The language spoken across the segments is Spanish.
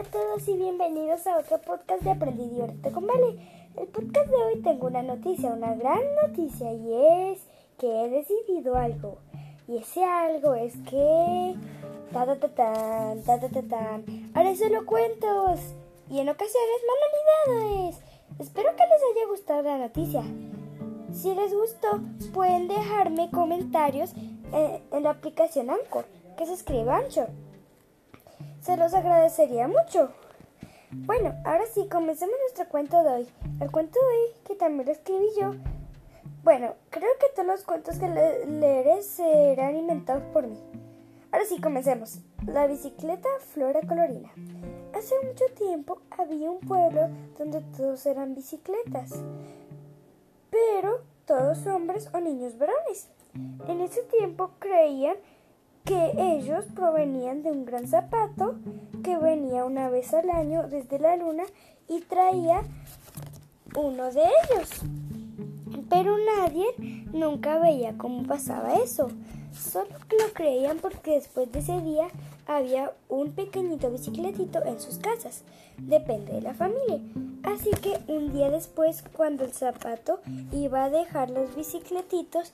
Hola a todos y bienvenidos a otro podcast de Aprendí Divierte con Vale. El podcast de hoy tengo una noticia, una gran noticia y es que he decidido algo. Y ese algo es que... Ta ta ta tan, ta ta ta tan. Haré solo cuentos y en ocasiones manualidades. Espero que les haya gustado la noticia. Si les gustó, pueden dejarme comentarios eh, en, la aplicación Anchor, que se escribe Anchor. Se los agradecería mucho. Bueno, ahora sí, comencemos nuestro cuento de hoy. El cuento de hoy, que también lo escribí yo. Bueno, creo que todos los cuentos que leeré serán inventados por mí. Ahora sí, comencemos. La bicicleta Flora Colorina. Hace mucho tiempo había un pueblo donde todos eran bicicletas, pero todos hombres o niños varones. En ese tiempo creían que ellos provenían de un gran zapato que venía una vez al año desde la luna y traía uno de ellos. Pero nadie nunca veía cómo pasaba eso. Solo lo creían porque después de ese día había un pequeñito bicicletito en sus casas. Depende de la familia. Así que un día después, cuando el zapato iba a dejar los bicicletitos,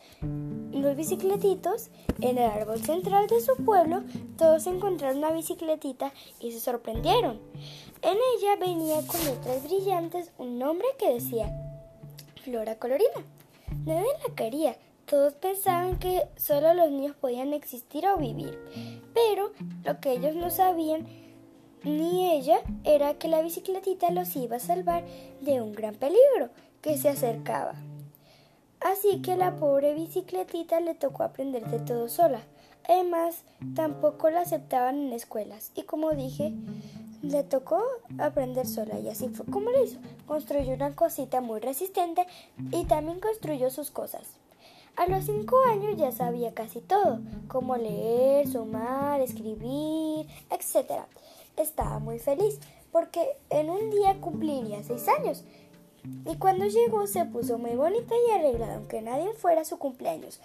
los bicicletitos en el árbol central de su pueblo, todos encontraron una bicicletita y se sorprendieron. En ella venía con letras brillantes un nombre que decía Flora Colorina. Nadie la quería, todos pensaban que solo los niños podían existir o vivir, pero lo que ellos no sabían ni ella era que la bicicletita los iba a salvar de un gran peligro que se acercaba. Así que la pobre bicicletita le tocó aprenderse todo sola. Además, tampoco la aceptaban en escuelas. Y como dije, le tocó aprender sola y así fue como lo hizo. Construyó una cosita muy resistente y también construyó sus cosas. A los cinco años ya sabía casi todo, como leer, sumar, escribir, etc. Estaba muy feliz porque en un día cumpliría seis años. Y cuando llegó se puso muy bonita y arreglada, aunque nadie fuera su cumpleaños.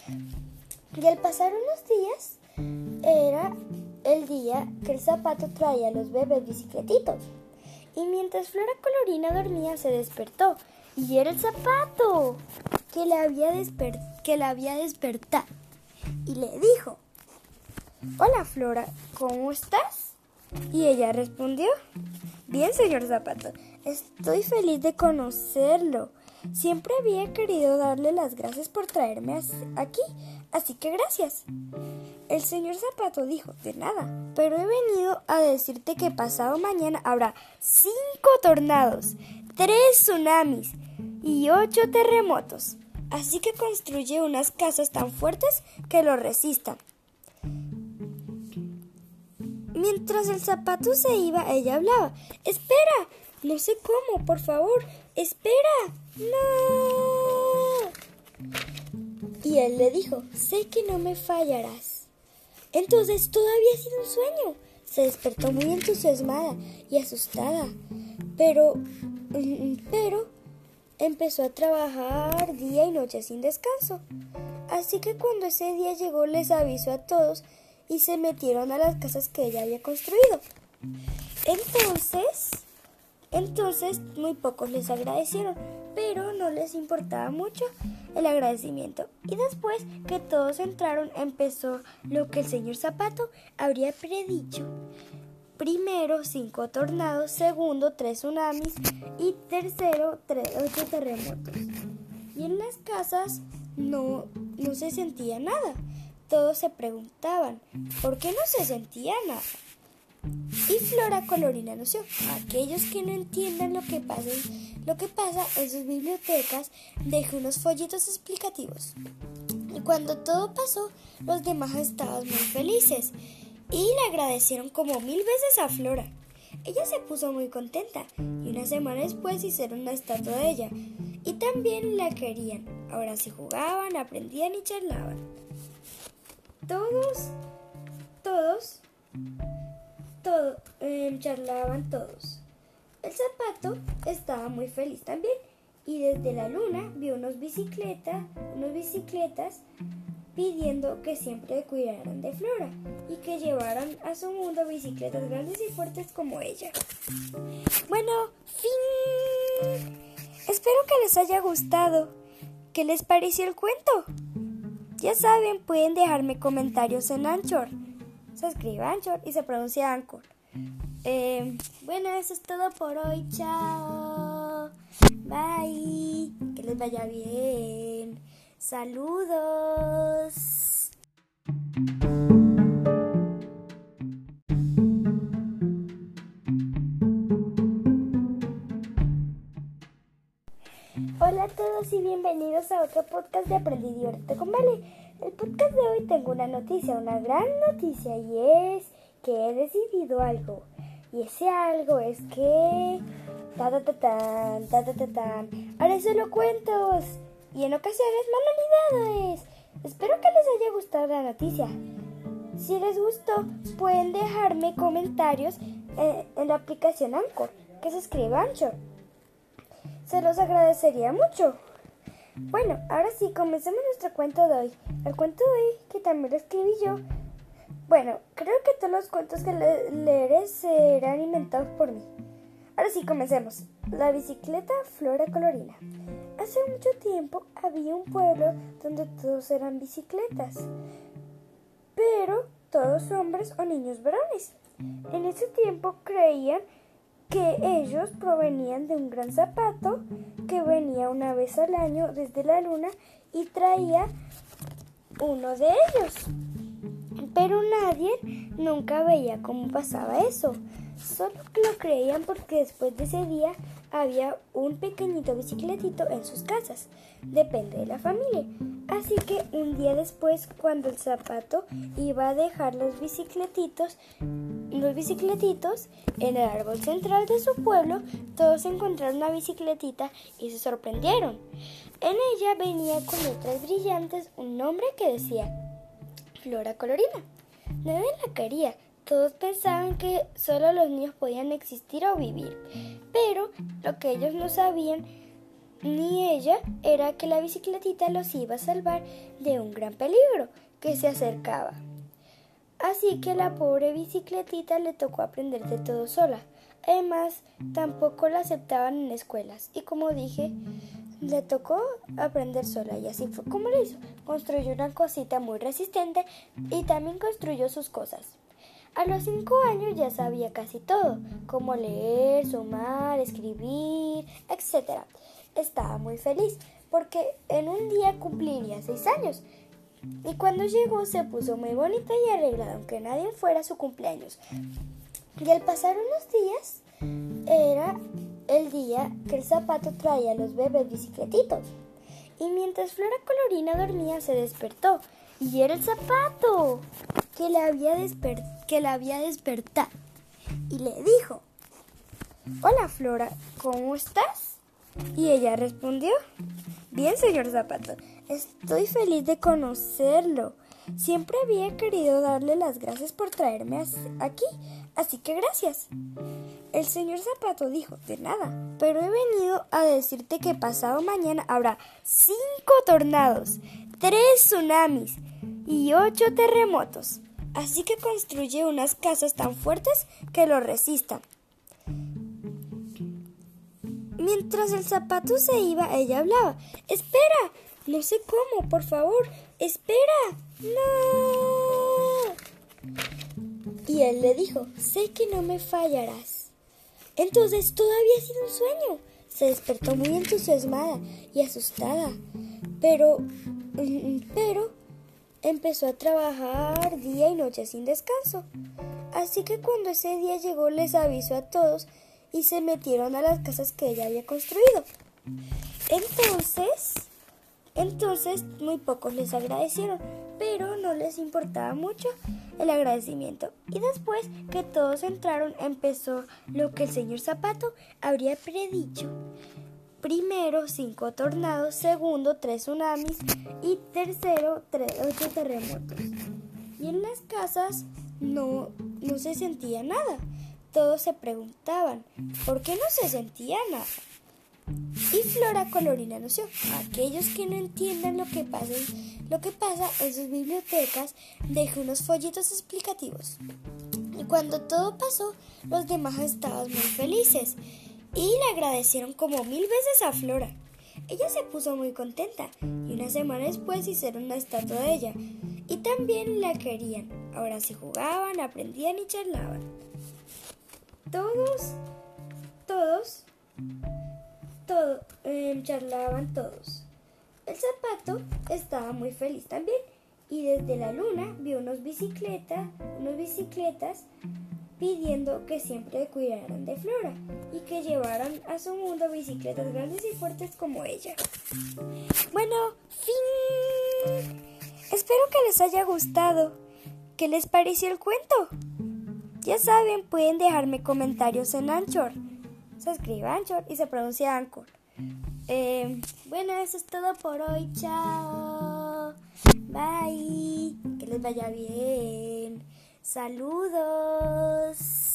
Y al pasar unos días, era el día que el zapato traía a los bebés bicicletitos. Y mientras Flora Colorina dormía, se despertó. Y era el zapato que la había, que la había despertado y le dijo, Hola Flora, ¿cómo estás? Y ella respondió, Bien, señor Zapato, estoy feliz de conocerlo. Siempre había querido darle las gracias por traerme aquí, así que gracias. El señor Zapato dijo, de nada, pero he venido a decirte que pasado mañana habrá cinco tornados, tres tsunamis y ocho terremotos. Así que construye unas casas tan fuertes que lo resistan. Mientras el zapato se iba, ella hablaba. Espera, no sé cómo, por favor, espera. No. Y él le dijo, sé que no me fallarás. Entonces todo había sido un sueño. Se despertó muy entusiasmada y asustada. Pero, mm, pero empezó a trabajar día y noche sin descanso. Así que cuando ese día llegó les avisó a todos y se metieron a las casas que ella había construido. Entonces, entonces muy pocos les agradecieron, pero no les importaba mucho el agradecimiento. Y después que todos entraron empezó lo que el señor Zapato habría predicho. Primero, cinco tornados. Segundo, tres tsunamis. Y tercero, ocho terremotos. Y en las casas no, no se sentía nada. Todos se preguntaban, ¿por qué no se sentía nada? Y Flora Colorina anunció, aquellos que no entiendan lo que pasa, lo que pasa en sus bibliotecas, deje unos folletos explicativos. Y cuando todo pasó, los demás estaban muy felices y le agradecieron como mil veces a Flora. Ella se puso muy contenta y una semana después hicieron una estatua de ella y también la querían. Ahora sí jugaban, aprendían y charlaban. Todos, todos, todos, em, charlaban todos. El zapato estaba muy feliz también y desde la luna vio unos bicicletas, unos bicicletas pidiendo que siempre cuidaran de Flora y que llevaran a su mundo bicicletas grandes y fuertes como ella. Bueno, fin. Espero que les haya gustado. ¿Qué les pareció el cuento? Ya saben, pueden dejarme comentarios en Anchor. Se escribe Anchor y se pronuncia Anchor. Eh, bueno, eso es todo por hoy. Chao. Bye. Que les vaya bien. Saludos. Hola a todos y bienvenidos a otro podcast de Aprendí Divierte con Vale. El podcast de hoy tengo una noticia, una gran noticia y es que he decidido algo. Y ese algo es que... Ta ta ta ta ta ta solo cuentos y en ocasiones manualidades. Espero que les haya gustado la noticia. Si les gustó, pueden dejarme comentarios eh, en, la aplicación Anchor, que se escribe Anchor. Se los agradecería mucho. Bueno, ahora sí, comencemos nuestro cuento de hoy. El cuento de hoy, que también lo escribí yo. Bueno, creo que todos los cuentos que leeré serán inventados por mí. Ahora sí, comencemos. La bicicleta Flora Colorina. Hace mucho tiempo había un pueblo donde todos eran bicicletas, pero todos hombres o niños varones. En ese tiempo creían ellos provenían de un gran zapato que venía una vez al año desde la luna y traía uno de ellos. Pero nadie nunca veía cómo pasaba eso. Solo lo creían porque después de ese día había un pequeñito bicicletito en sus casas. Depende de la familia. Así que un día después, cuando el zapato iba a dejar los bicicletitos, los bicicletitos en el árbol central de su pueblo, todos encontraron una bicicletita y se sorprendieron. En ella venía con letras brillantes un nombre que decía Flora Colorina. Nadie la quería, todos pensaban que solo los niños podían existir o vivir, pero lo que ellos no sabían ni ella era que la bicicletita los iba a salvar de un gran peligro que se acercaba. Así que la pobre bicicletita le tocó aprender de todo sola. Además, tampoco la aceptaban en escuelas y como dije, le tocó aprender sola y así fue como lo hizo. Construyó una cosita muy resistente y también construyó sus cosas. A los cinco años ya sabía casi todo, como leer, sumar, escribir, etc. Estaba muy feliz porque en un día cumpliría seis años. Y cuando llegó se puso muy bonita y arreglada, aunque nadie fuera su cumpleaños. Y al pasar unos días, era el día que el zapato traía a los bebés bicicletitos. Y mientras Flora Colorina dormía, se despertó. Y era el zapato que la había, que la había despertado y le dijo, Hola Flora, ¿cómo estás? Y ella respondió, Bien, señor Zapato, estoy feliz de conocerlo. Siempre había querido darle las gracias por traerme aquí, así que gracias. El señor Zapato dijo, de nada, pero he venido a decirte que pasado mañana habrá cinco tornados, tres tsunamis y ocho terremotos. Así que construye unas casas tan fuertes que lo resistan. Mientras el zapato se iba, ella hablaba. Espera, no sé cómo, por favor, espera. No. Y él le dijo, sé que no me fallarás. Entonces todavía ha sido un sueño. Se despertó muy entusiasmada y asustada. Pero, mm, pero empezó a trabajar día y noche sin descanso. Así que cuando ese día llegó les avisó a todos y se metieron a las casas que ella había construido. Entonces, entonces muy pocos les agradecieron, pero no les importaba mucho el agradecimiento. Y después que todos entraron empezó lo que el señor Zapato habría predicho. Primero, cinco tornados. Segundo, tres tsunamis. Y tercero, ocho terremotos. Y en las casas no, no se sentía nada. Todos se preguntaban, ¿por qué no se sentía nada? Y Flora Colorina anunció, aquellos que no entiendan lo que pasa Lo que pasa en sus bibliotecas dejó unos folletos explicativos. Y cuando todo pasó, los demás estaban muy felices y le agradecieron como mil veces a Flora. Ella se puso muy contenta y una semana después hicieron una estatua de ella y también la querían. Ahora sí jugaban, aprendían y charlaban. Todos, todos, em, charlaban todos. El zapato estaba muy feliz también y desde la luna vio unos bicicletas, unos bicicletas pidiendo que siempre cuidaran de Flora y que llevaran a su mundo bicicletas grandes y fuertes como ella. Bueno, fin. Espero que les haya gustado. ¿Qué les pareció el cuento? Ya saben, pueden dejarme comentarios en Anchor. Se escribe Anchor y se pronuncia Anchor. Eh, bueno, eso es todo por hoy. Chao. Bye. Que les vaya bien. Saludos.